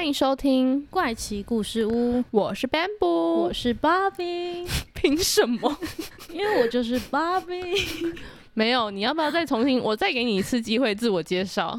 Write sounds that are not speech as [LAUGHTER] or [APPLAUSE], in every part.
欢迎收听，怪奇故事屋，我是 Bamboo，我是芭比，[LAUGHS] 凭什么？[LAUGHS] 因为我就是芭比。没有，你要不要再重新？我再给你一次机会自我介绍。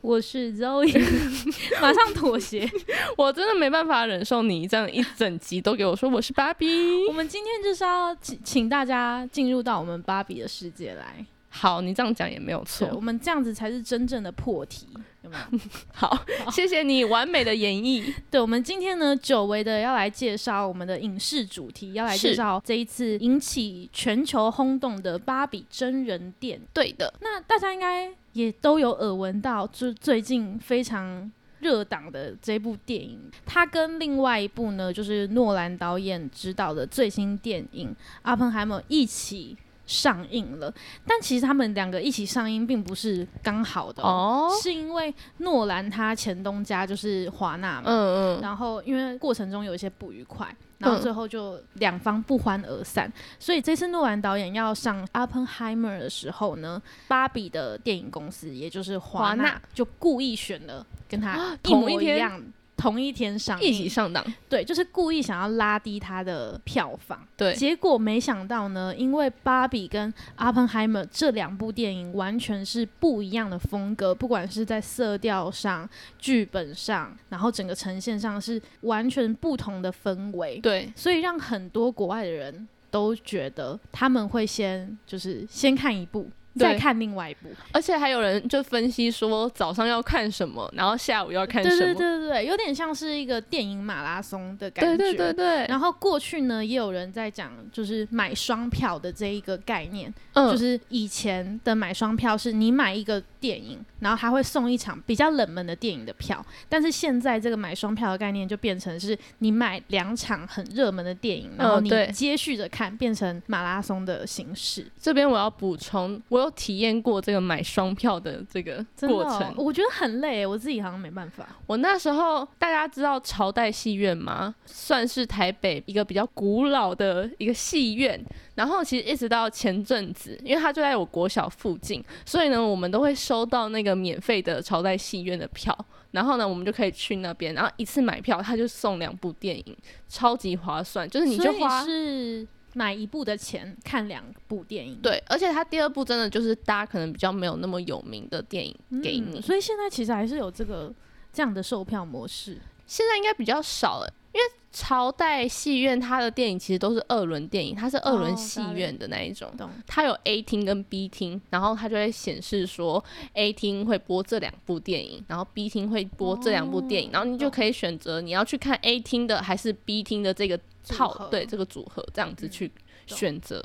我是 Zoe，[LAUGHS] 马上妥协。我真的没办法忍受你这样一整集都给我说我是芭比。我们今天就是要请请大家进入到我们芭比的世界来。好，你这样讲也没有错。我们这样子才是真正的破题，有没有？[LAUGHS] 好，谢谢你完美的演绎。[LAUGHS] 对，我们今天呢，久违的要来介绍我们的影视主题，要来介绍这一次引起全球轰动的芭比真人店对的，那大家应该也都有耳闻到，就最近非常热档的这部电影，它跟另外一部呢，就是诺兰导演执导的最新电影《阿彭海默》一起。上映了，但其实他们两个一起上映并不是刚好的哦，是因为诺兰他前东家就是华纳嘛，嗯嗯，然后因为过程中有一些不愉快，然后最后就两方不欢而散，所以这次诺兰导演要上《阿彭海默》的时候呢，芭比的电影公司也就是华纳就故意选了跟他一模一样。同一天上映一起上档，对，就是故意想要拉低它的票房，对。结果没想到呢，因为《芭比》跟《阿彭海默》这两部电影完全是不一样的风格，不管是在色调上、剧本上，然后整个呈现上是完全不同的氛围，对。所以让很多国外的人都觉得他们会先就是先看一部。再看另外一部，而且还有人就分析说早上要看什么，然后下午要看什么，对对对对有点像是一个电影马拉松的感觉。对对对对。然后过去呢，也有人在讲，就是买双票的这一个概念，嗯，就是以前的买双票是你买一个电影，然后他会送一场比较冷门的电影的票，但是现在这个买双票的概念就变成是你买两场很热门的电影，然后你接续着看，变成马拉松的形式。这边我要补充，我。有体验过这个买双票的这个过程，我觉得很累，我自己好像没办法。我那时候大家知道朝代戏院吗？算是台北一个比较古老的一个戏院。然后其实一直到前阵子，因为它就在我国小附近，所以呢，我们都会收到那个免费的朝代戏院的票。然后呢，我们就可以去那边，然后一次买票，他就送两部电影，超级划算。就是你就花是。买一部的钱看两部电影，对，而且他第二部真的就是大家可能比较没有那么有名的电影给你，所以现在其实还是有这个这样的售票模式，现在应该比较少了，因为朝代戏院它的电影其实都是二轮电影，它是二轮戏院的那一种，它有 A 厅跟 B 厅，然后它就会显示说 A 厅会播这两部电影，然后 B 厅会播这两部电影，然后你就可以选择你要去看 A 厅的还是 B 厅的这个。套对这个组合这样子去选择，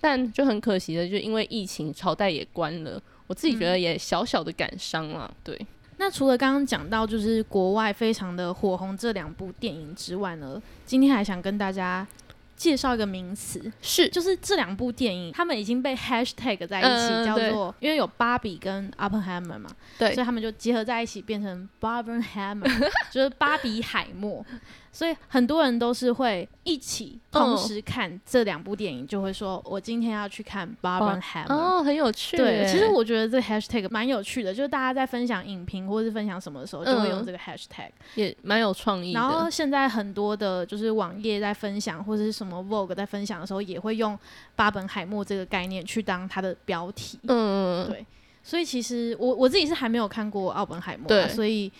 但就很可惜的，就因为疫情，朝代也关了。我自己觉得也小小的感伤了。对，那除了刚刚讲到就是国外非常的火红这两部电影之外呢，今天还想跟大家介绍一个名词，是。就是这两部电影他们已经被 hashtag 在一起，叫做因为有芭比跟 Oppenheimer 嘛，对，所以他们就结合在一起变成 Barbenheimer，[LAUGHS] 就是芭比海默。所以很多人都是会一起同时看这两部电影，就会说我今天要去看《Barbenheimer》哦，很有趣。对，其实我觉得这 hashtag 蛮有趣的，就是大家在分享影评或者是分享什么的时候，就会用这个 hashtag，也蛮有创意。然后现在很多的就是网页在分享或者是什么 Vogue 在分享的时候，也会用巴本海默这个概念去当它的标题。嗯，对。所以其实我我自己是还没有看过奥本海默，所以。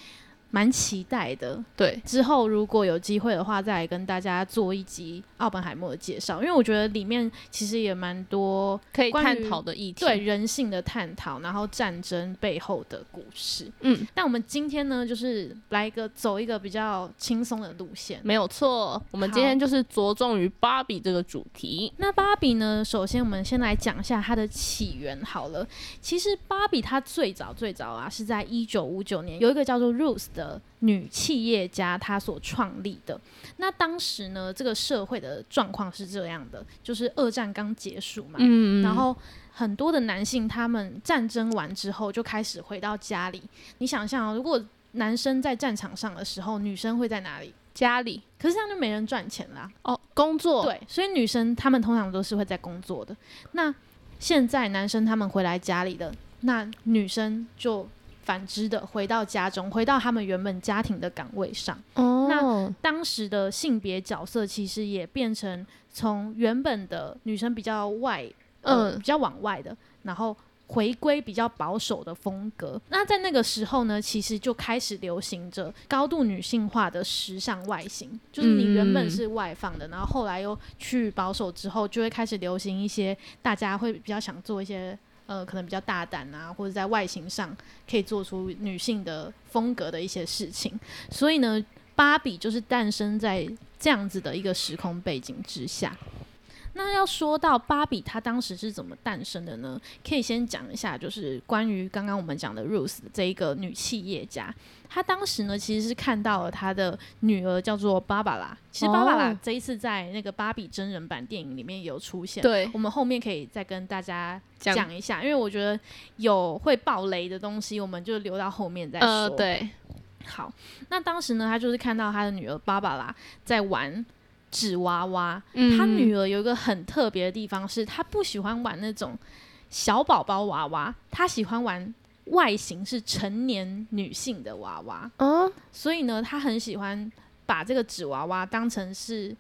蛮期待的，对。之后如果有机会的话，再来跟大家做一集奥本海默的介绍，因为我觉得里面其实也蛮多可以探讨的议题，对人性的探讨，然后战争背后的故事。嗯，但我们今天呢，就是来一个走一个比较轻松的路线，没有错。我们今天就是着重于芭比这个主题。那芭比呢，首先我们先来讲一下它的起源好了。其实芭比它最早最早啊，是在一九五九年有一个叫做 Rose 的。的女企业家她所创立的。那当时呢，这个社会的状况是这样的，就是二战刚结束嘛，嗯，然后很多的男性他们战争完之后就开始回到家里。你想象，如果男生在战场上的时候，女生会在哪里？家里，可是这样就没人赚钱啦。哦，工作，对，所以女生她们通常都是会在工作的。那现在男生他们回来家里的，那女生就反之的回到家中，回到他们原本家庭的岗位上。哦，那当时的性别角色其实也变成从原本的女生比较外，呃，嗯比较往外的，然后。回归比较保守的风格，那在那个时候呢，其实就开始流行着高度女性化的时尚外形，就是你原本是外放的，然后后来又去保守之后，就会开始流行一些大家会比较想做一些呃，可能比较大胆啊，或者在外形上可以做出女性的风格的一些事情。所以呢，芭比就是诞生在这样子的一个时空背景之下。那要说到芭比，她当时是怎么诞生的呢？可以先讲一下，就是关于刚刚我们讲的 Rose 这一个女企业家，她当时呢其实是看到了她的女儿叫做芭芭拉。其实芭芭拉哦这一次在那个芭比真人版电影里面有出现，对我们后面可以再跟大家讲讲一下，因为我觉得有会爆雷的东西，我们就留到后面再说。呃，对，好，那当时呢，他就是看到他的女儿芭芭拉在玩纸娃娃。嗯他女儿有一个很特别的地方是，她不喜欢玩那种小宝宝娃娃，她喜欢玩外形是成年女性的娃娃。哦，所以呢，她很喜欢把这个纸娃娃当成是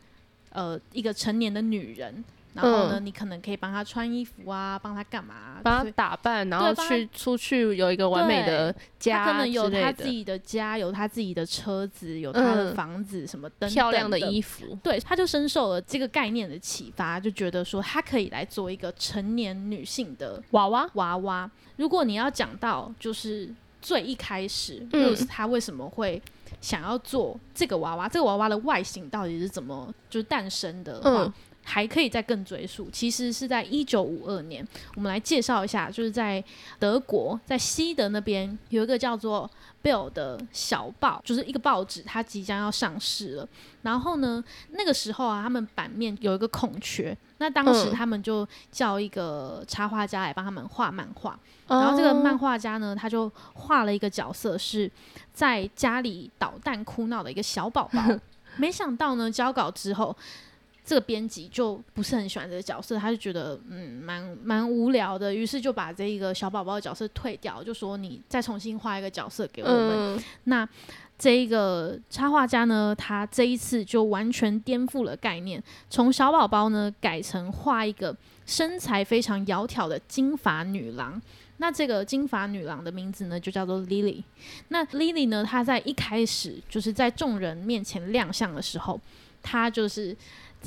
呃一个成年的女人。然后呢，嗯你可能可以帮他穿衣服啊，帮他干嘛啊、帮他打扮，然后去出去有一个完美的家他可能有他自己的家，有他自己的车子，有他的嗯。房子，什么等等漂亮的的衣服，对，他就深受了这个概念的启发，就觉得说他可以来做一个成年女性的娃娃，娃娃。如果你要讲到就是最一开始、嗯。Rose 她为什么会想要做这个娃娃，这个娃娃的外形到底是怎么就是诞生的话，嗯还可以再更追溯，其实是在一九五二年，我们来介绍一下，就是在德国，在西德那边有一个叫做 Bill 的小报，就是一个报纸，它即将要上市了。然后呢，那个时候啊，他们版面有一个空缺，那当时嗯他们就叫一个插画家来帮他们画漫画。然后这个漫，画家呢，他就画了一个角色，是在家里捣蛋哭闹的一个小宝宝。[LAUGHS] 没想到呢，交稿之后，这个编辑就不是很喜欢这个角色，他就觉得嗯蛮蛮无聊的，于是就把这一个小宝宝的角色退掉，就说你再重新画一个角色给我们。嗯，那这一个插画家呢，他这一次就完全颠覆了概念，从小宝宝呢改成画一个身材非常窈窕的金发女郎。那这个金发女郎的名字呢，就叫做 Lily。那 Lily 呢，她在一开始就是在众人面前亮相的时候，她就是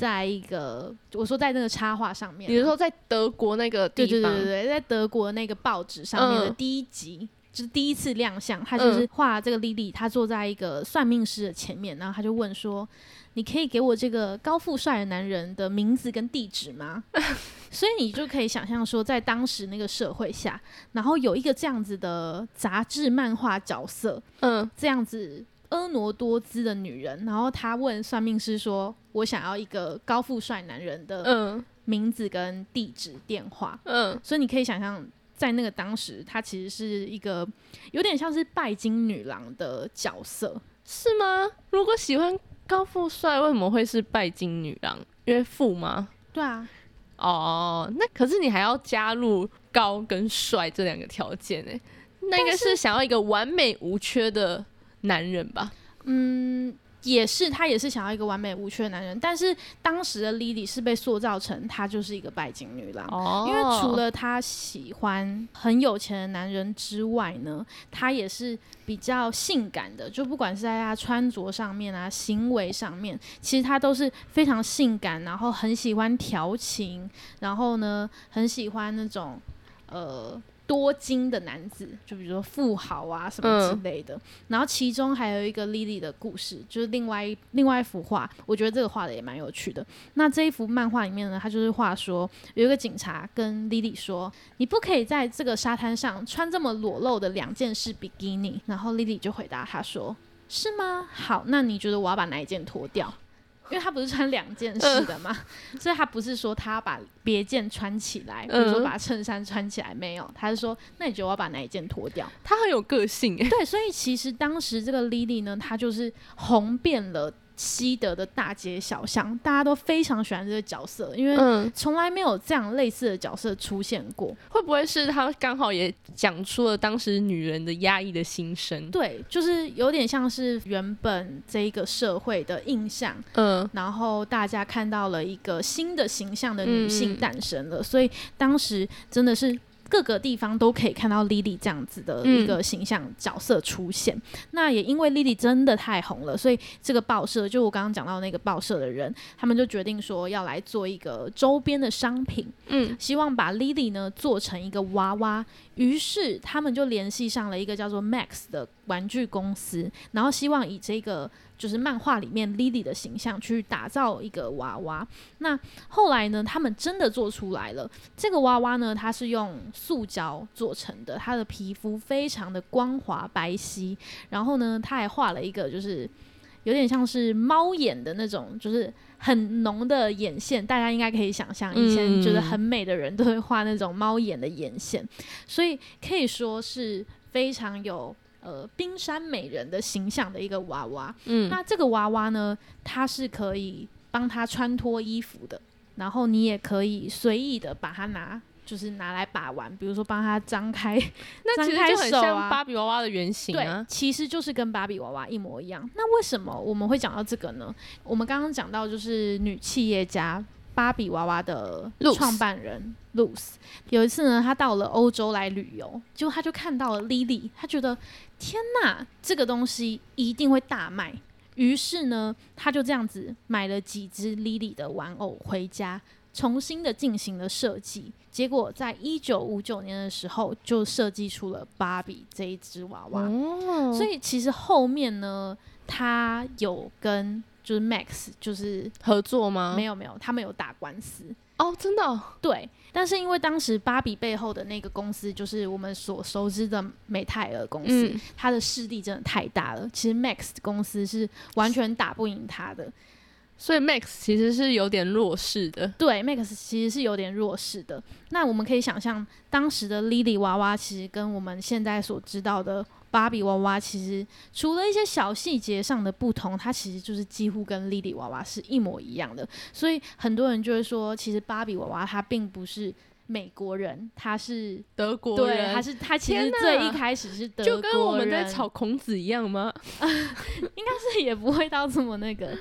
在一个我说在那个插画上面啊，你是说在德国那个地方？对对对对对，在德国那个报纸上面的嗯第一集。就是第一次亮相，他就是嗯画这个莉莉，她坐在一个算命师的前面，然后他就问说：“你可以给我这个高富帅的男人的名字跟地址吗？” [LAUGHS] 所以你就可以想象说，在当时那个社会下，然后有一个这样子的杂志漫画角色，嗯，这样子婀娜多姿的女人，然后她问算命师说：“我想要一个高富帅男人的嗯名字跟地址、电话。”嗯，所以你可以想象，在那个当时，她其实是一个有点像是拜金女郎的角色。是吗？如果喜欢高富帅，为什么会是拜金女郎？因为富吗？对啊，哦，那可是你还要加入高跟帅这两个条件呢？那应该是想要一个完美无缺的男人吧？嗯，也是，他也是想要一个完美无缺的男人，但是当时的 Lily 是被塑造成她就是一个拜金女郎。哦因为除了她喜欢很有钱的男人之外呢，她也是比较性感的，就不管是在她穿着上面啊、行为上面，其实她都是非常性感，然后很喜欢调情，然后呢，很喜欢那种呃。多金的男子，就比如说富豪啊什么之嗯类的。然后其中还有一个 Lily 的故事，就是另外一另外一幅画，我觉得这个画的也蛮有趣的。那这一幅漫画里面呢，他就是画说有一个警察跟 Lily 说，你不可以在这个沙滩上穿这么裸露的两件式比基尼。然后 Lily 就回答他说，是吗？好，那你觉得我要把哪一件脱掉？因为他不是穿两件式的嘛，所以他不是说他把别件穿起来，比如说把衬衫穿起来，没有，他是说，那你觉得我要把哪一件脱掉？他很有个性诶，对，所以其实当时这个 Lily 呢，她就是红遍了。西德的大街小巷，大家都非常喜欢这个角色，因为从来没有这样类似的角色出现过。会不会是他刚好也讲出了当时女人的压抑的心声？对，就是有点像是原本这一个社会的印象，嗯，然后大家看到了一个新的形象的女性诞生了，所以当时真的是。各个地方都可以看到 Lily 这样子的一个形象角色出现。那也因为 Lily 真的太红了，所以这个报社就我刚刚讲到那个报社的人，他们就决定说要来做一个周边的商品，嗯，希望把 Lily 呢做成一个娃娃。于是他们就联系上了一个叫做 Max 的玩具公司，然后希望以这个。就是漫画里面 Lily 的形象去打造一个娃娃。那后来呢，他们真的做出来了。这个娃娃呢，它是用塑胶做成的，它的皮肤非常的光滑白皙。然后呢，他还画了一个，就是有点像是猫眼的那种，就是很浓的眼线。大家应该可以想象，以前觉得很美的人都会画那种猫眼的眼线，所以可以说是非常有。呃，冰山美人的形象的一个娃娃，嗯，那这个娃娃呢，它是可以帮他穿脱衣服的，然后你也可以随意的把它拿，就是拿来把玩，比如说帮他张开，[LAUGHS] 那其实就很像芭比娃娃的原型啊，其实就是跟芭比娃娃一模一样。那为什么我们会讲到这个呢？我们刚刚讲到就是女企业家。芭比娃娃的创办人 Luce 有一次呢，她到了欧洲来旅游，结果她就看到了 Lily，她觉得天哪，这个东西一定会大卖。于是呢，他就这样子买了几只 Lily 的玩偶回家，重新的进行了设计。结果在一九五九年的时候，就设计出了芭比这一只娃娃。所以其实后面呢，他有跟就是 Max 就是合作吗？没有没有，他们有打官司哦，真的对。但是因为当时芭比背后的那个公司就是我们所熟知的美泰尔公司，它的势力真的太大了。其实 Max 公司是完全打不赢它的，所以 Max 其实是有点弱势的。对，Max 其实是有点弱势的。那我们可以想象，当时的 Lily 娃娃其实跟我们现在所知道的。芭比娃娃其实除了一些小细节上的不同，它其实就是几乎跟莉莉娃娃是一模一样的。所以很多人就会说，其实芭比娃娃它并不是美国人，它是德国人，对，它是它其实最一开始是德国人，就跟我们在炒孔子一样吗？[LAUGHS] 应该是也不会到这么那个。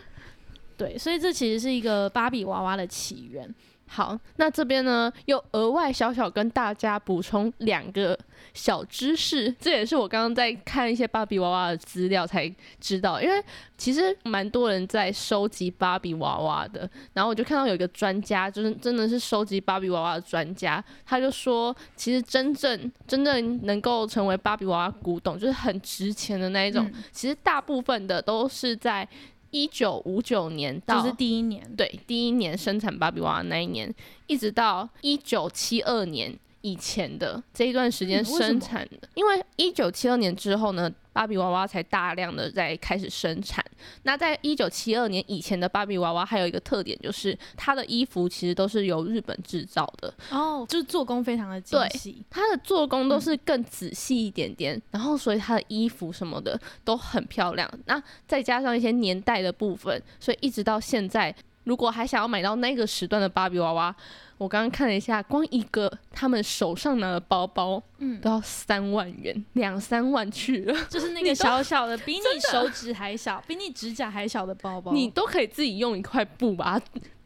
对，所以这其实是一个芭比娃娃的起源。好，那这边呢又额外小小跟大家补充两个小知识，这也是我刚刚在看一些芭比娃娃的资料才知道，因为其实蛮多人在收集芭比娃娃的，然后我就看到有一个专家，就是真的是收集芭比娃娃的专家，他就说，其实真正真正能够成为芭比娃娃古董，就是很值钱的那一种，其实大部分的都是在。一九五九年到是第一年，对，第一年生产芭比娃娃那一年，一直到一九七二年以前的这一段时间生产的，因为一九七二年之后呢。芭比娃娃才大量的在开始生产。那在一九七二年以前的芭比娃娃还有一个特点，就是它的衣服其实都是由日本制造的哦，就是做工非常的精细。它的做工都是更仔细一点点，然后所以它的衣服什么的都很漂亮。那再加上一些年代的部分，所以一直到现在，如果还想要买到那个时段的芭比娃娃。我刚刚看了一下，光一个他们手上拿的包包，嗯，都要三万元，两三万去了。[LAUGHS] 就是那个小小的，比你手指还小，比你指甲还小的包包，你都可以自己用一块布把它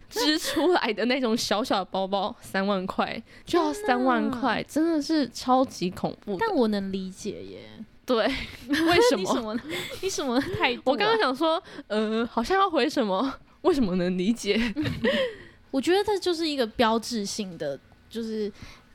织出来的那种小小的包包，[LAUGHS] 三万块就要三万块，真的是超级恐怖。但我能理解耶，对，[LAUGHS] 为什么？你什么态度？我刚刚想说，呃，好像要回什么？为什么能理解？[LAUGHS] 我觉得这就是一个标志性的，就是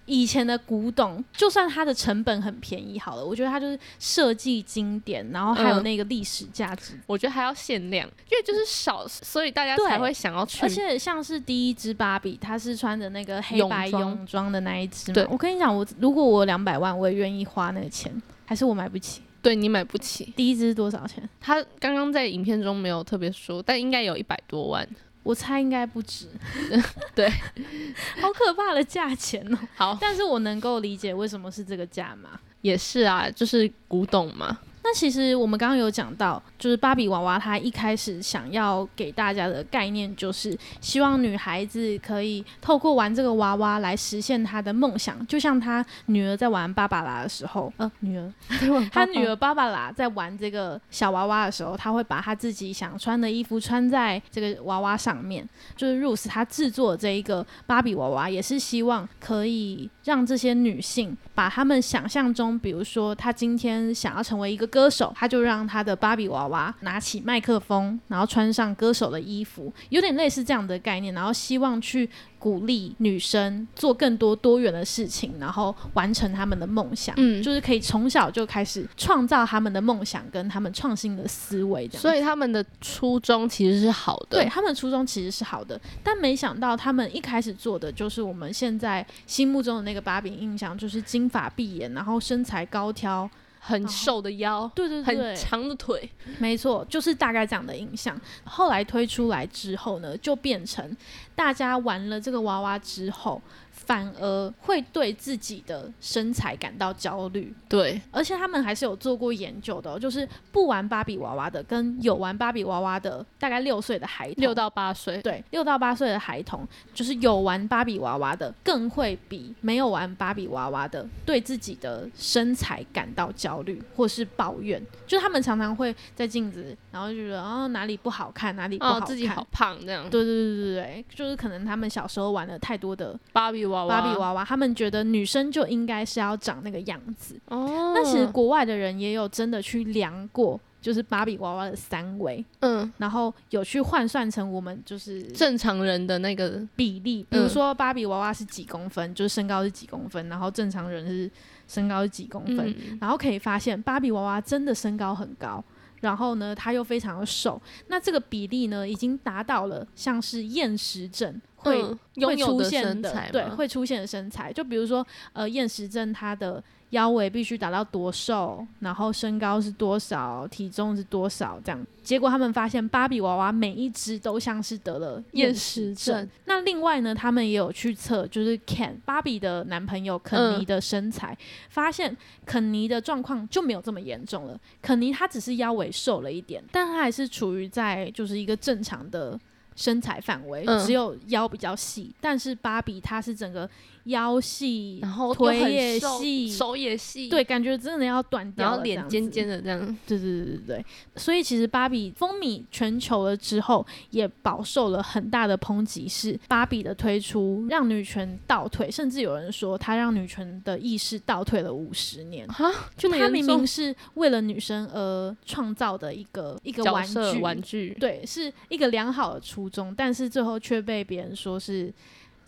以前的古董，就算它的成本很便宜，好了，我觉得它就是设计经典，然后还有那个历史价值。我觉得还要限量，因为就是少，所以大家才会想要去。而且像是第一只芭比，它是穿着那个黑白泳装的那一只，对我跟你讲，我如果我两百万，我也愿意花那个钱，还是我买不起。对你买不起。第一只多少钱？他刚刚在影片中没有特别说，但应该有一百多万。我猜应该不止。[LAUGHS] 对，[LAUGHS] 好可怕的价钱哦。好，但是我能够理解为什么是这个价嘛。也是啊，就是古董嘛。那其实我们刚刚有讲到，就是芭比娃娃，它一开始想要给大家的概念，就是希望女孩子可以透过玩这个娃娃来实现她的梦想。就像她女儿在玩芭芭拉的时候，呃，女儿，[LAUGHS] 她女儿芭芭拉在玩这个小娃娃的时候，她会把她自己想穿的衣服穿在这个娃娃上面。就是 Rose 她制作这一个芭比娃娃，也是希望可以让这些女性把她们想象中，比如说她今天想要成为一个。歌手，她就让她的芭比娃娃拿起麦克风，然后穿上歌手的衣服，有点类似这样的概念，然后希望去鼓励女生做更多多元的事情，然后完成他们的梦想。嗯，就是可以从小就开始创造他们的梦想跟他们创新的思维。所以他们的初衷其实是好的，对他们的初衷其实是好的，但没想到他们一开始做的就是我们现在心目中的那个把柄印象，就是金发碧眼，然后身材高挑。很瘦的腰，对对对，很长的腿，没错，就是大概这样的印象。后来推出来之后呢，就变成大家玩了这个娃娃之后。反而会对自己的身材感到焦虑，对，而且他们还是有做过研究的，就是不玩芭比娃娃的跟有玩芭比娃娃的，大概六岁的孩童，六到八岁，对，六到八岁的孩童，就是有玩芭比娃娃的，更会比没有玩芭比娃娃的对自己的身材感到焦虑或是抱怨，就他们常常会在镜子，然后就觉得啊哪里不好看，哪里不好看，自己好胖这样，对对对对对，就是可能他们小时候玩了太多的芭比娃娃。芭比娃娃，他们觉得女生就应该是要长那个样子。哦，那其实国外的人也有真的去量过，就是芭比娃娃的三围，嗯，然后有去换算成我们就是正常人的那个比例。比如说芭比娃娃是几公分，就是身高是几公分，然后正常人是身高是几公分，然后可以发现芭比娃娃真的身高很高，然后呢，他又非常的瘦。那这个比例呢，已经达到了像是厌食症。会会出现的，对，会出现的身材，就比如说，呃，厌食症，他的腰围必须达到多瘦，然后身高是多少，体重是多少，这样。结果他们发现，芭比娃娃每一只都像是得了厌食症。那另外呢，他们也有去测，就是 Ken 芭比的男朋友肯尼的身材，发现肯尼的状况就没有这么严重了。肯尼他只是腰围瘦了一点，但他还是处于在就是一个正常的。身材范围只有腰比较细，但是芭比她是整个腰细，然后腿也细，手也细，对，感觉真的要断掉然后脸尖尖的这样，对对对对对。所以其实芭比风靡全球了之后，也饱受了很大的抨击。是芭比的推出让女权倒退，甚至有人说她让女权的意识倒退了五十年。哈，就她明明是为了女生而创造的一个一个玩具，玩具，对，是一个良好的初衷，但是最后却被别人说是，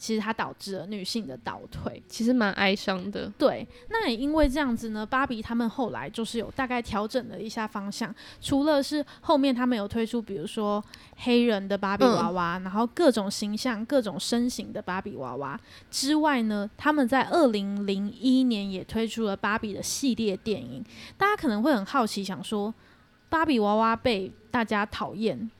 其实它导致了女性的倒退，其实蛮哀伤的。对，那也因为这样子呢，芭比他们后来就是有大概调整了一下方向，除了是后面他们有推出，比如说黑人的芭比娃娃，然后各种形象、各种身形的芭比娃娃之外呢，他们在二零零一年也推出了芭比的系列电影。大家可能会很好奇，想说芭比娃娃被大家讨厌，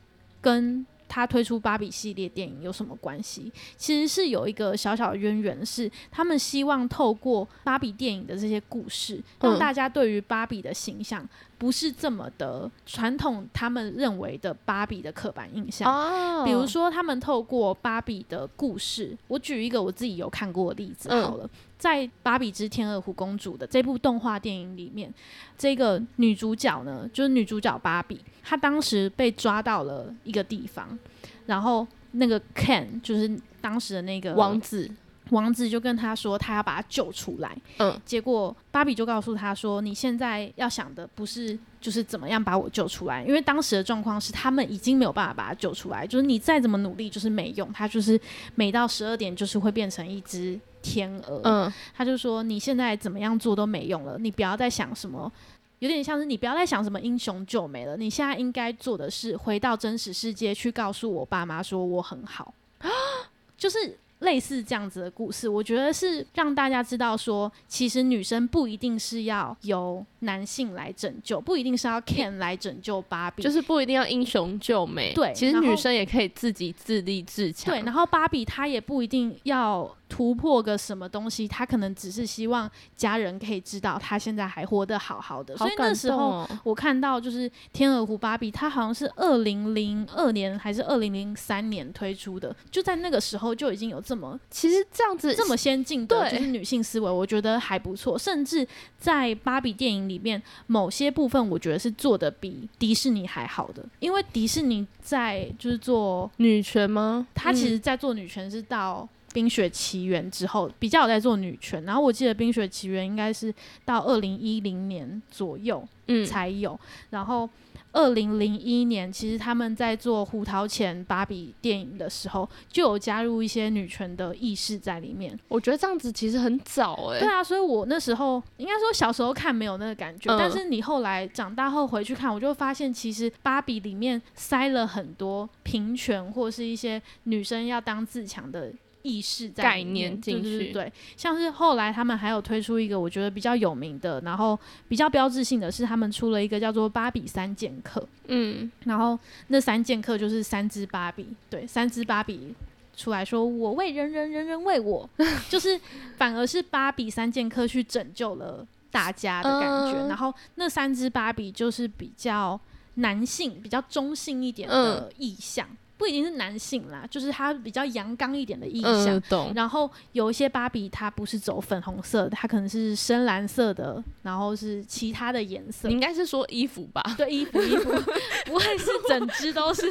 跟他推出芭比系列电影有什么关系？其实是有一个小小的渊源，是他们希望透过芭比电影的这些故事，让大家对于芭比的形象不是这么的传统，他们认为的芭比的刻板印象。哦，比如说他们透过芭比的故事，我举一个我自己有看过的例子好了。在《芭比之天鹅湖公主》的这部动画电影里面，这个女主角呢，就是女主角芭比，她当时被抓到了一个地方，然后那个 Ken 就是当时的那个王子，王子就跟她说，他要把她救出来。嗯，结果芭比就告诉他说，你现在要想的不是就是怎么样把我救出来，因为当时的状况是他们已经没有办法把她救出来，就是你再怎么努力就是没用，她就是每到十二点就是会变成一只。天鹅，嗯，他就说你现在怎么样做都没用了，你不要再想什么，有点像是你不要再想什么英雄救美了，你现在应该做的是回到真实世界去告诉我爸妈说我很好，[GASPS] 就是类似这样子的故事，我觉得是让大家知道说，其实女生不一定是要有男性来拯救，不一定是要 Ken 来拯救芭比，就是不一定要英雄救美。对，其实女生也可以自己自立自强。对，然后芭比她也不一定要。突破个什么东西，她可能只是希望家人可以知道她现在还活得好好的。所以那时候我看到就是《天鹅湖芭比》，它好像是二零零二年还是二零零三年推出的，就在那个时候就已经有这么其实这样子这么先进的就是女性思维，我觉得还不错。甚至在芭比电影里面，某些部分我觉得是做的比迪士尼还好的，因为迪士尼在就是做女权吗？它其实在做女权是到。冰雪奇缘之后比较有在做女权，然后我记得冰雪奇缘应该是到二零一零年左右才有，然后二零零一年其实他们在做胡桃钳芭比电影的时候就有加入一些女权的意识在里面。我觉得这样子其实很早哎。对啊，所以我那时候应该说小时候看没有那个感觉，但是你后来长大后回去看，我就发现其实芭比里面塞了很多平权或是一些女生要当自强的。意识在概念进去，对，像是后来他们还有推出一个我觉得比较有名的，然后比较标志性的是他们出了一个叫做芭比三剑客，嗯，然后那三剑客就是三只芭比，对，三只芭比出来说我为人人，人人为我，[LAUGHS] 就是反而是芭比三剑客去拯救了大家的感觉，然后那三只芭比就是比较男性、比较中性一点的意象。不一定是男性啦，就是他比较阳刚一点的意象。然后有一些芭比，它不是走粉红色，它可能是深蓝色的，然后是其他的颜色。你应该是说衣服吧？对，衣服衣服，[LAUGHS] 不会是整只都是，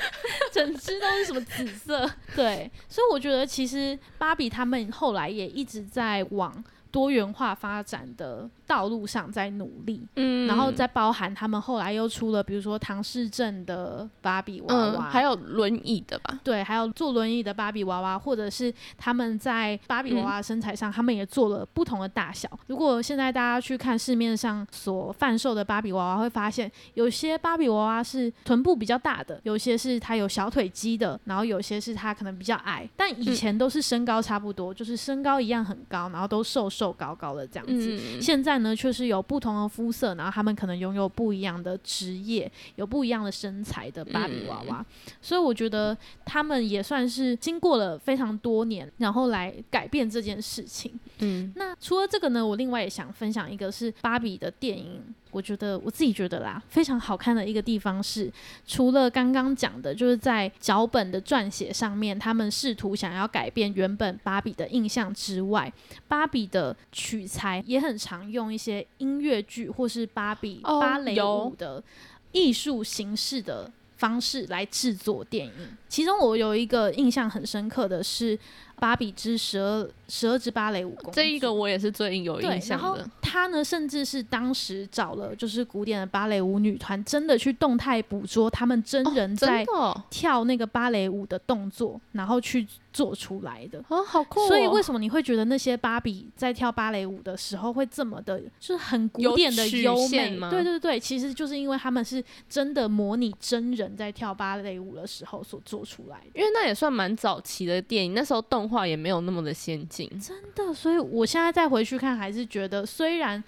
[LAUGHS] 整只都是什么紫色？对，所以我觉得其实芭比他们后来也一直在往。多元化发展的道路上在努力，嗯，然后再包含他们后来又出了，比如说唐氏症的芭比娃娃，还有轮椅的吧？对，还有坐轮椅的芭比娃娃，或者是他们在芭比娃娃身材上，他们也做了不同的大小。如果现在大家去看市面上所贩售的芭比娃娃，会发现有些芭比娃娃是臀部比较大的，有些是它有小腿肌的，然后有些是它可能比较矮，但以前都是身高差不多，就是身高一样很高，然后都瘦。瘦高高的这样子，现在呢却是有不同的肤色，然后他们可能拥有不一样的职业，有不一样的身材的芭比娃娃，所以我觉得他们也算是经过了非常多年，然后来改变这件事情。嗯，那除了这个呢，我另外也想分享一个是芭比的电影。我觉得我自己觉得啦，非常好看的一个地方是，除了刚刚讲的，就是在脚本的撰写上面，他们试图想要改变原本芭比的印象之外，芭比的取材也很常用一些音乐剧或是芭比芭蕾舞的艺术形式的方式来制作电影。其中我有一个印象很深刻的是《芭比之十二》。十二支芭蕾舞这一个我也是最有印象的。他呢，甚至是当时找了就是古典的芭蕾舞女团，真的去动态捕捉他们真人在跳那个芭蕾舞的动作，然后去做出来的。哦，好酷！所以为什么你会觉得那些芭比在跳芭蕾舞的时候会这么的，就是很古典的优美吗？对对对，其实就是因为他们是真的模拟真人在跳芭蕾舞的时候所做出来的。因为那也算蛮早期的电影，那时候动画也没有那么的先进。真的，所以我现在再回去看，还是觉得虽然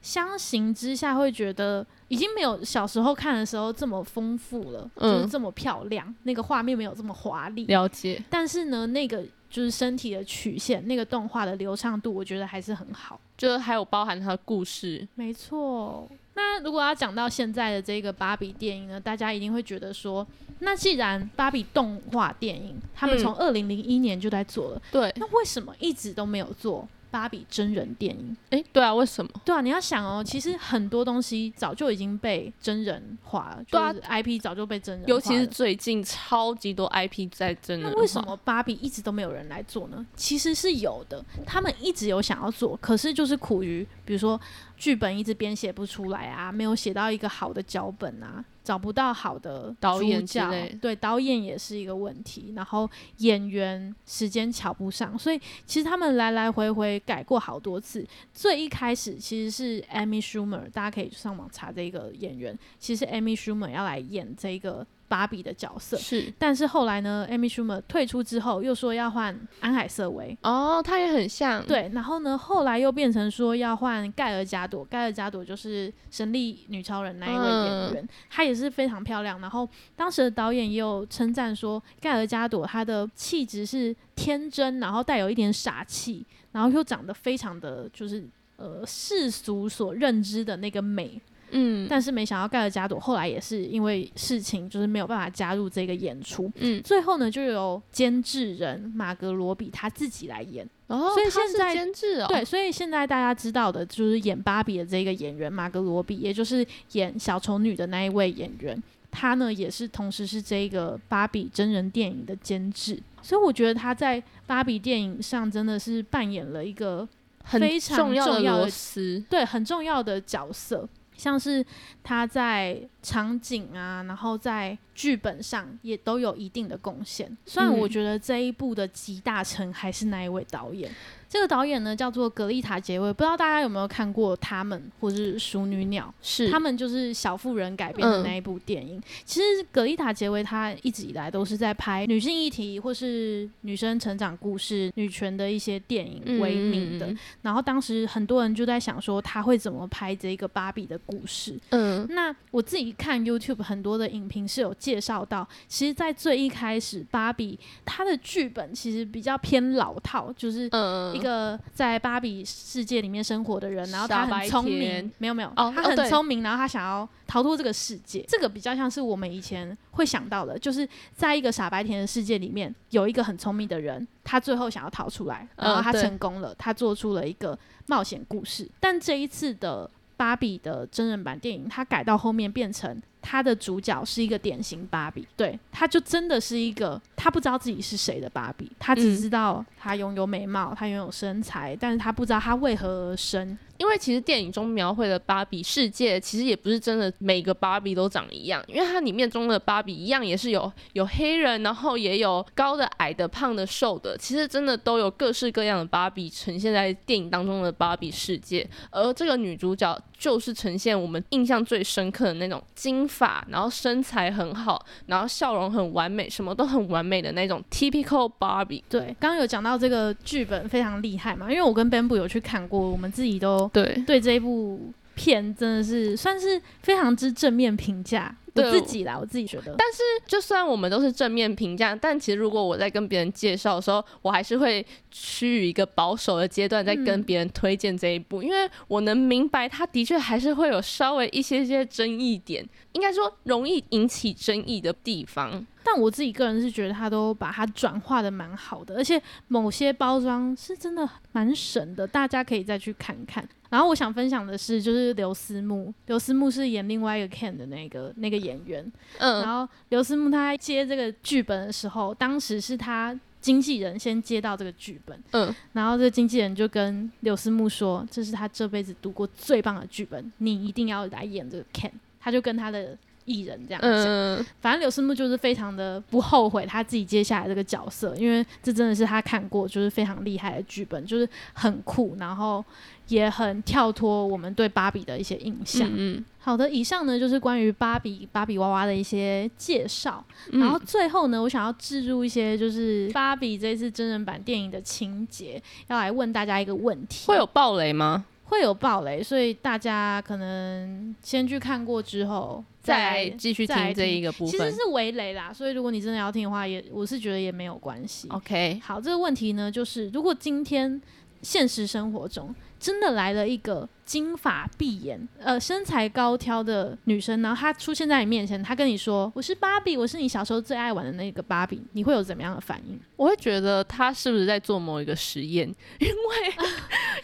相形之下会觉得已经没有小时候看的时候这么丰富了，就是这么漂亮，那个画面没有这么华丽。了解，但是呢，那个就是身体的曲线，那个动画的流畅度，我觉得还是很好。就是还有包含它的故事，没错。那如果要讲到现在的这个芭比电影呢，大家一定会觉得说，那既然芭比动画电影他们从二零零一年就在做了，对，那为什么一直都没有做？芭比真人电影，哎，对啊，为什么？对啊，你要想哦，其实很多东西早就已经被真人化了，对啊，IP 早就被真人化，尤其是最近超级多 IP 在真人化。那为什么芭比一直都没有人来做呢？其实是有的，他们一直有想要做，可是就是苦于，比如说剧本一直编写不出来啊，没有写到一个好的脚本啊。找不到好的导演之对导演也是一个问题。然后演员时间瞧不上，所以其实他们来来回回改过好多次。最一开始其实是 Amy Schumer，大家可以上网查这个演员。其实 Amy Schumer 要来演这个芭比的角色。是，但是后来呢，Amy Schumer 退出之后，又说要换安海瑟薇。哦，她也很像。对，然后呢，后来又变成说要换盖尔加朵。盖尔加朵就是神力女超人那一位演员，她也是非常漂亮。然后当时的导演也有称赞说，盖尔加朵她的气质是天真，然后带有一点傻气，然后又长得非常的就是呃世俗所认知的那个美。嗯，但是没想到盖尔加朵后来也是因为事情，就是没有办法加入这个演出。嗯，最后呢，就由监制人马格罗比他自己来演。哦，所以现在监制哦，对，所以现在大家知道的就是演芭比的这个演员马格罗比，也就是演小丑女的那一位演员，他呢也是同时是这个芭比真人电影的监制。所以我觉得他在芭比电影上真的是扮演了一个非常重要的螺丝，对，很重要的角色。像是他在场景啊，然后在剧本上也都有一定的贡献。虽然我觉得这一部的集大成还是那一位导演。这个导演呢叫做格丽塔·杰威，不知道大家有没有看过他们或是《熟女鸟》？是他们就是小妇人改编的那一部电影。其实格丽塔·杰维她一直以来都是在拍女性议题或是女生成长故事、女权的一些电影为名的。然后当时很多人就在想说，他会怎么拍这个芭比的故事？嗯，那我自己看 YouTube 很多的影评是有介绍到，其实，在最一开始，芭比她的剧本其实比较偏老套，就是一个在芭比世界里面生活的人，然后他很聪明，没有没有，他很聪明，然后他想要逃脱这个世界。这个比较像是我们以前会想到的，就是在一个傻白甜的世界里面，有一个很聪明的人，他最后想要逃出来，然后他成功了，他做出了一个冒险故事。但这一次的芭比的真人版电影，它改到后面变成。他的主角是一个典型芭比，对，他就真的是一个他不知道自己是谁的芭比，他只知道他拥有美貌，他拥有身材，但是他不知道他为何而生。因为其实电影中描绘的芭比世界，其实也不是真的每个芭比都长一样，因为它里面中的芭比一样也是有有黑人，然后也有高的、矮的、胖的、瘦的，其实真的都有各式各样的芭比呈现在电影当中的芭比世界。而这个女主角就是呈现我们印象最深刻的那种金发，然后身材很好，然后笑容很完美，什么都很完美的那种 typical Barbie。对，刚刚有讲到这个剧本非常厉害嘛，因为我跟 Bamboo 有去看过，我们自己都。对对，这一部片真的是算是非常之正面评价。我自己啦，我自己觉得。但是，就算我们都是正面评价，但其实如果我在跟别人介绍的时候，我还是会趋于一个保守的阶段，在跟别人推荐这一部，因为我能明白，它的确还是会有稍微一些些争议点，应该说容易引起争议的地方。但我自己个人是觉得，他都把它转化的蛮好的，而且某些包装是真的蛮神的，大家可以再去看看。然后我想分享的是，就是刘思慕，刘思慕是演另外一个 Ken 的那个那个演员。嗯。然后刘思慕他接这个剧本的时候，当时是他经纪人先接到这个剧本。嗯。然后这个经纪人就跟刘思慕说：“这是他这辈子读过最棒的剧本，你一定要来演这个 Ken。”他就跟他的。艺人这样讲，反正刘思慕就是非常的不后悔他自己接下来这个角色，因为这真的是他看过就是非常厉害的剧本，就是很酷，然后也很跳脱我们对芭比的一些印象。嗯，好的，以上呢就是关于芭比芭比娃娃的一些介绍，然后最后呢，我想要置入一些就是芭比这次真人版电影的情节，要来问大家一个问题：会有暴雷吗？会有暴雷，所以大家可能先去看过之后。再继续听这一个部分，其实是围雷啦，所以如果你真的要听的话，也我是觉得也没有关系。OK，好，这个问题呢，就是如果今天现实生活中真的来了一个。金发碧眼，呃，身材高挑的女生，然后她出现在你面前，她跟你说：“我是芭比，我是你小时候最爱玩的那个芭比。”你会有怎么样的反应？我会觉得她是不是在做某一个实验？[LAUGHS] 因为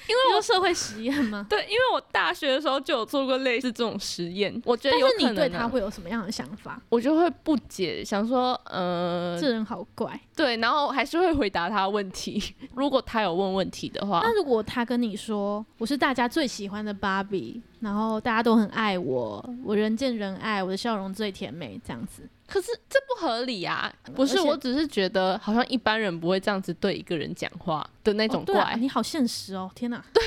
因为我社会实验吗？[LAUGHS] 对，因为我大学的时候就有做过类似这种实验。我觉得，但是你对她会有什么样的想法？我就会不解，想说，呃，这人好怪。对，然后还是会回答她问题。[LAUGHS] 如果她有问问题的话，那如果她跟你说：“我是大家最喜欢的芭比，然后大家都很爱我，我人见人爱，我的笑容最甜美，这样子。可是这不合理啊！不是，我只是觉得好像一般人不会这样子对一个人讲话。的那种怪。你好现实哦，天哪！[LAUGHS] 对，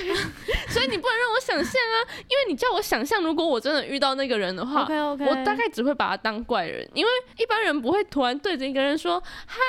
所以你不能让我想象啊，[LAUGHS] 因为你叫我想象，如果我真的遇到那个人的话，OK OK，我大概只会把他当怪人，因为一般人不会突然对着一个人说：“嗨，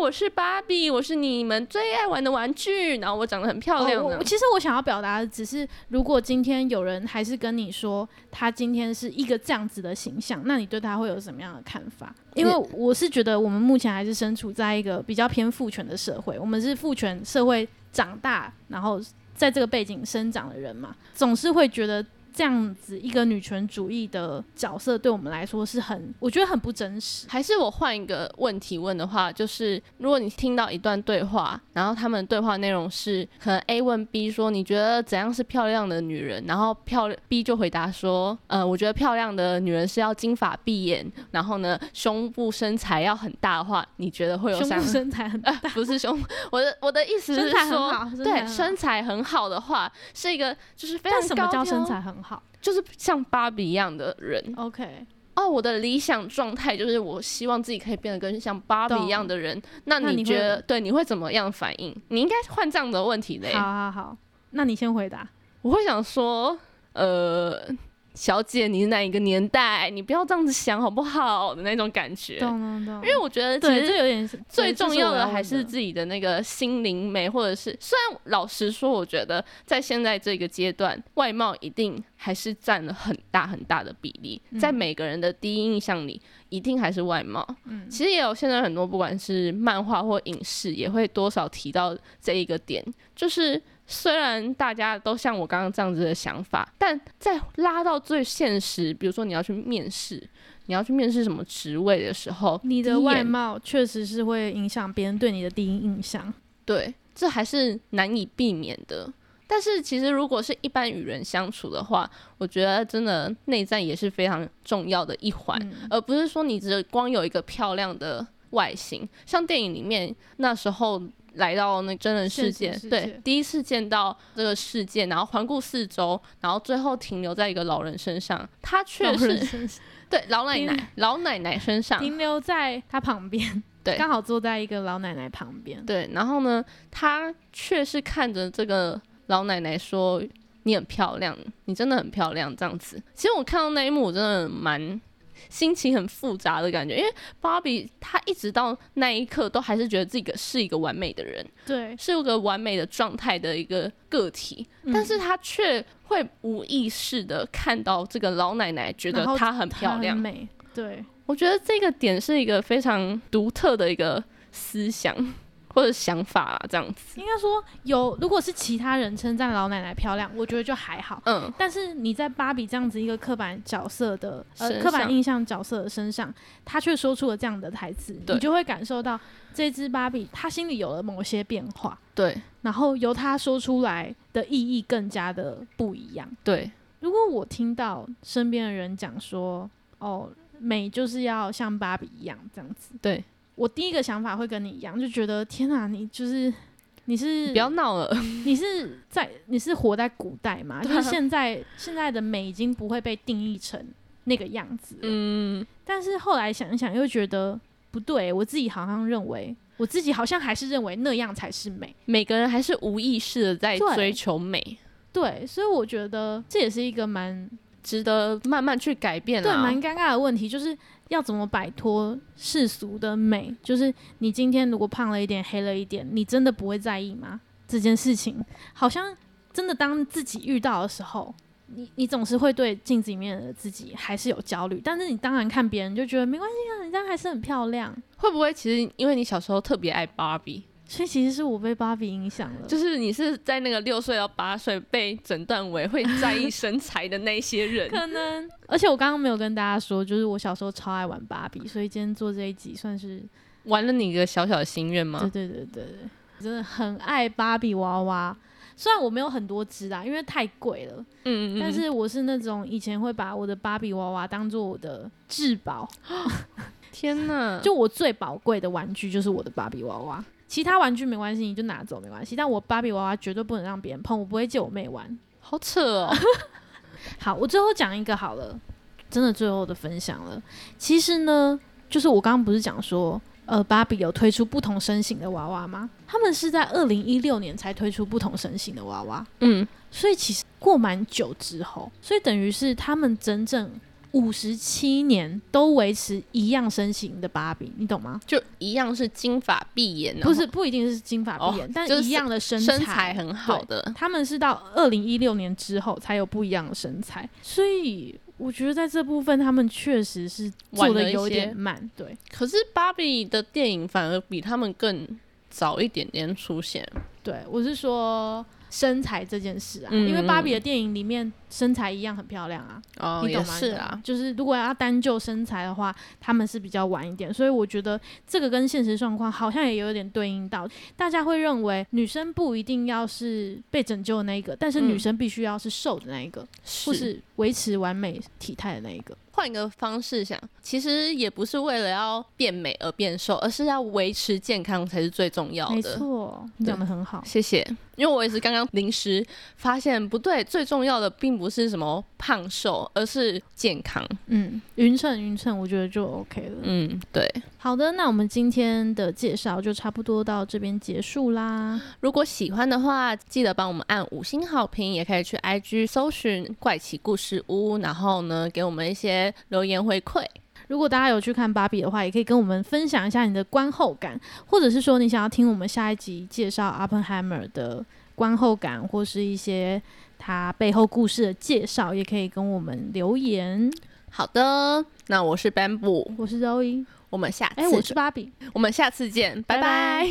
我是芭比，我是你们最爱玩的玩具，然后我长得很漂亮。”其实我想要表达的只是，如果今天有人还是跟你说他今天是一个这样子的形象，那你对他会有什么样的看法？因为我是觉得我们目前还是身处在一个比较偏父权的社会，我们是父权社会长大，然后在这个背景生长的人嘛，总是会觉得。这样子一个女权主义的角色，对我们来说是很，我觉得很不真实。还是我换一个问题问的话，就是如果你听到一段对话，然后他们对话内容是可能 A 问 B 说你觉得怎样是漂亮的女人，然后漂 B 就回答说，呃，我觉得漂亮的女人是要金发碧眼，然后呢胸部身材要很大的话，你觉得会有 [LAUGHS] 胸部身材很大？[LAUGHS] 不是胸，我的我的意思是说，对，身材很好的话是一个就是非常什么叫身材很？好，就是像芭比一样的人。OK，哦，我的理想状态就是我希望自己可以变得跟像芭比一样的人。那你觉得，对，你会怎么样反应？你应该换这样的问题嘞。好好好，那你先回答。我会想说，呃。小姐，你是哪一个年代？你不要这样子想好不好？的那种感觉，懂懂懂。因为我觉得其实这有点最重要的还是自己的那个心灵美，或者是虽然老实说，我觉得在现在这个阶段，外貌一定还是占了很大很大的比例，在每个人的第一印象里，一定还是外貌。嗯，其实也有现在很多不管是漫画或影视，也会多少提到这一个点，就是。虽然大家都像我刚刚这样子的想法，但在拉到最现实，比如说你要去面试，你要去面试什么职位的时候，你的外貌确实是会影响别人对你的第一印象。对，这还是难以避免的。但是其实如果是一般与人相处的话，我觉得真的内在也是非常重要的一环，而不是说你只光有一个漂亮的外形，像电影里面那时候。来到那真人世界，对，第一次见到这个世界，然后环顾四周，然后最后停留在一个老人身上，他确实，[LAUGHS] 对老奶奶，老奶奶身上停留在他旁边，对，刚好坐在一个老奶奶旁边，对，然后呢，他却是看着这个老奶奶说：“你很漂亮，你真的很漂亮。”这样子，其实我看到那一幕，我真的蛮。心情很复杂的感觉，因为芭比她一直到那一刻都还是觉得自己是一个完美的人，对，是一个完美的状态的一个个体，但是她却会无意识的看到这个老奶奶觉得她很漂亮，美，对，我觉得这个点是一个非常独特的一个思想。或者想法啊，这样子应该说有。如果是其他人称赞老奶奶漂亮，我觉得就还好。嗯。但是你在芭比这样子一个刻板角色的呃刻板印象角色的身上，他却说出了这样的台词，你就会感受到这只芭比他心里有了某些变化。对。然后由他说出来的意义更加的不一样。对。如果我听到身边的人讲说，哦，美就是要像芭比一样这样子。对。我第一个想法会跟你一样，就觉得天啊，你就是你是不要闹了，[LAUGHS] 你是在你是活在古代嘛？就是现在现在的美已经不会被定义成那个样子。嗯，但是后来想一想，又觉得不对，我自己好像认为，我自己好像还是认为那样才是美。每个人还是无意识的在追求美，对，所以我觉得这也是一个蛮值得慢慢去改变，对，蛮尴尬的问题，就是。要怎么摆脱世俗的美？就是你今天如果胖了一点、黑了一点，你真的不会在意吗？这件事情好像真的，当自己遇到的时候，你你总是会对镜子里面的自己还是有焦虑。但是你当然看别人就觉得没关系啊，人家还是很漂亮。会不会其实因为你小时候特别爱芭比？所以其实是我被芭比影响了，就是你是在那个六岁到八岁被诊断为会在意身材的那些人，[LAUGHS] 可能。而且我刚刚没有跟大家说，就是我小时候超爱玩芭比，所以今天做这一集算是玩了你一个小小的心愿吗？对对对对对，真的很爱芭比娃娃。虽然我没有很多只啊，因为太贵了，嗯嗯嗯，但是我是那种以前会把我的芭比娃娃当做我的至宝。[GASPS] 天哪！就我最宝贵的玩具就是我的芭比娃娃。其他玩具没关系，你就拿走没关系。但我芭比娃娃绝对不能让别人碰，我不会借我妹玩。好扯哦！[LAUGHS] 好，我最后讲一个好了，真的最后的分享了。其实呢，就是我刚刚不是讲说，呃，芭比有推出不同身形的娃娃吗？他们是在二零一六年才推出不同身形的娃娃，嗯，所以其实过蛮久之后，所以等于是他们整整五十七年都维持一样身形的芭比，你懂吗？就一样是金发碧眼，不是不一定是金发碧眼，但一样的身身材很好的。他们是到二零一六年之后才有不一样的身材，所以。我觉得在这部分，他们确实是做的有点慢，对。可是芭比的电影反而比他们更早一点点出现。对，我是说。身材这件事啊，因为芭比的电影里面身材一样很漂亮啊，哦，你懂吗？是啊，就是如果要单就身材的话，他们是比较晚一点，所以我觉得这个跟现实状况好像也有点对应到，大家会认为女生不一定要是被拯救的那一个，但是女生必须要是瘦的那一个，或是维持完美体态的那一个。换一个方式想，其实也不是为了要变美而变瘦，而是要维持健康才是最重要的。没错，你讲的很好，谢谢。因为我也是刚刚临时发现不对，最重要的并不是什么胖瘦，而是健康。嗯，匀称匀称，我觉得就 OK 了。嗯，对。好的，那我们今天的介绍就差不多到这边结束啦。如果喜欢的话，记得帮我们按五星好评，也可以去 IG 搜寻怪奇故事屋，然后呢给我们一些留言回馈。如果大家有去看芭比的话，也可以跟我们分享一下你的观后感，或者是说你想要听我们下一集介绍 Oppenheimer 的观后感，或是一些他背后故事的介绍，也可以跟我们留言。好的，那我是 Bamboo，我是 Zoe，我们下次，哎，我是芭比，我们下次见，拜拜。